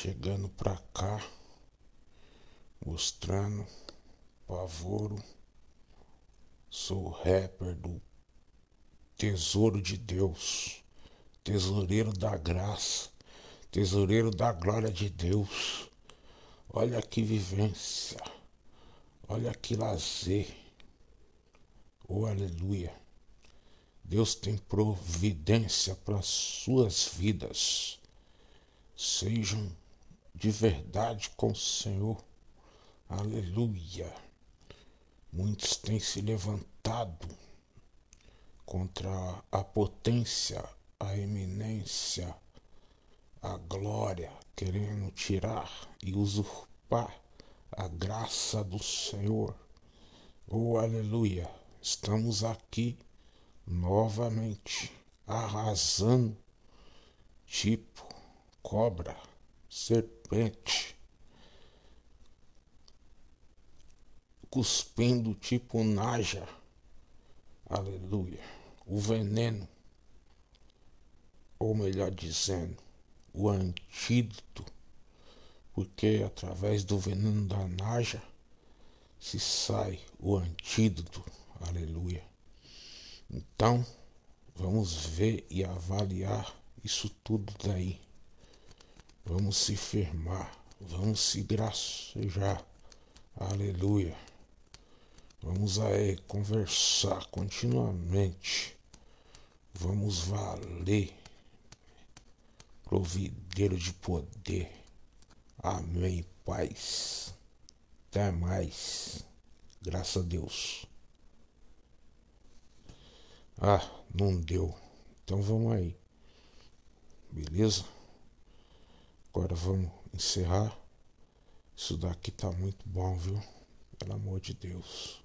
chegando pra cá, mostrando pavoro. Sou rapper do Tesouro de Deus, tesoureiro da graça, tesoureiro da glória de Deus. Olha que vivência, olha que lazer. Oh, aleluia. Deus tem providência para suas vidas sejam de verdade com o Senhor. Aleluia. Muitos têm se levantado contra a potência, a eminência, a glória, querendo tirar e usurpar a graça do Senhor. Oh, aleluia. Estamos aqui novamente arrasando, tipo cobra, serpente, cuspindo tipo naja, aleluia, o veneno, ou melhor dizendo, o antídoto, porque através do veneno da naja se sai o antídoto, aleluia. Então, vamos ver e avaliar isso tudo daí. Vamos se firmar, vamos se gracejar. Aleluia. Vamos aí conversar continuamente. Vamos valer. Provideiro de poder. Amém, paz. Até mais. Graças a Deus. Ah, não deu. Então vamos aí. Beleza? Agora vamos encerrar. Isso daqui tá muito bom, viu? Pelo amor de Deus.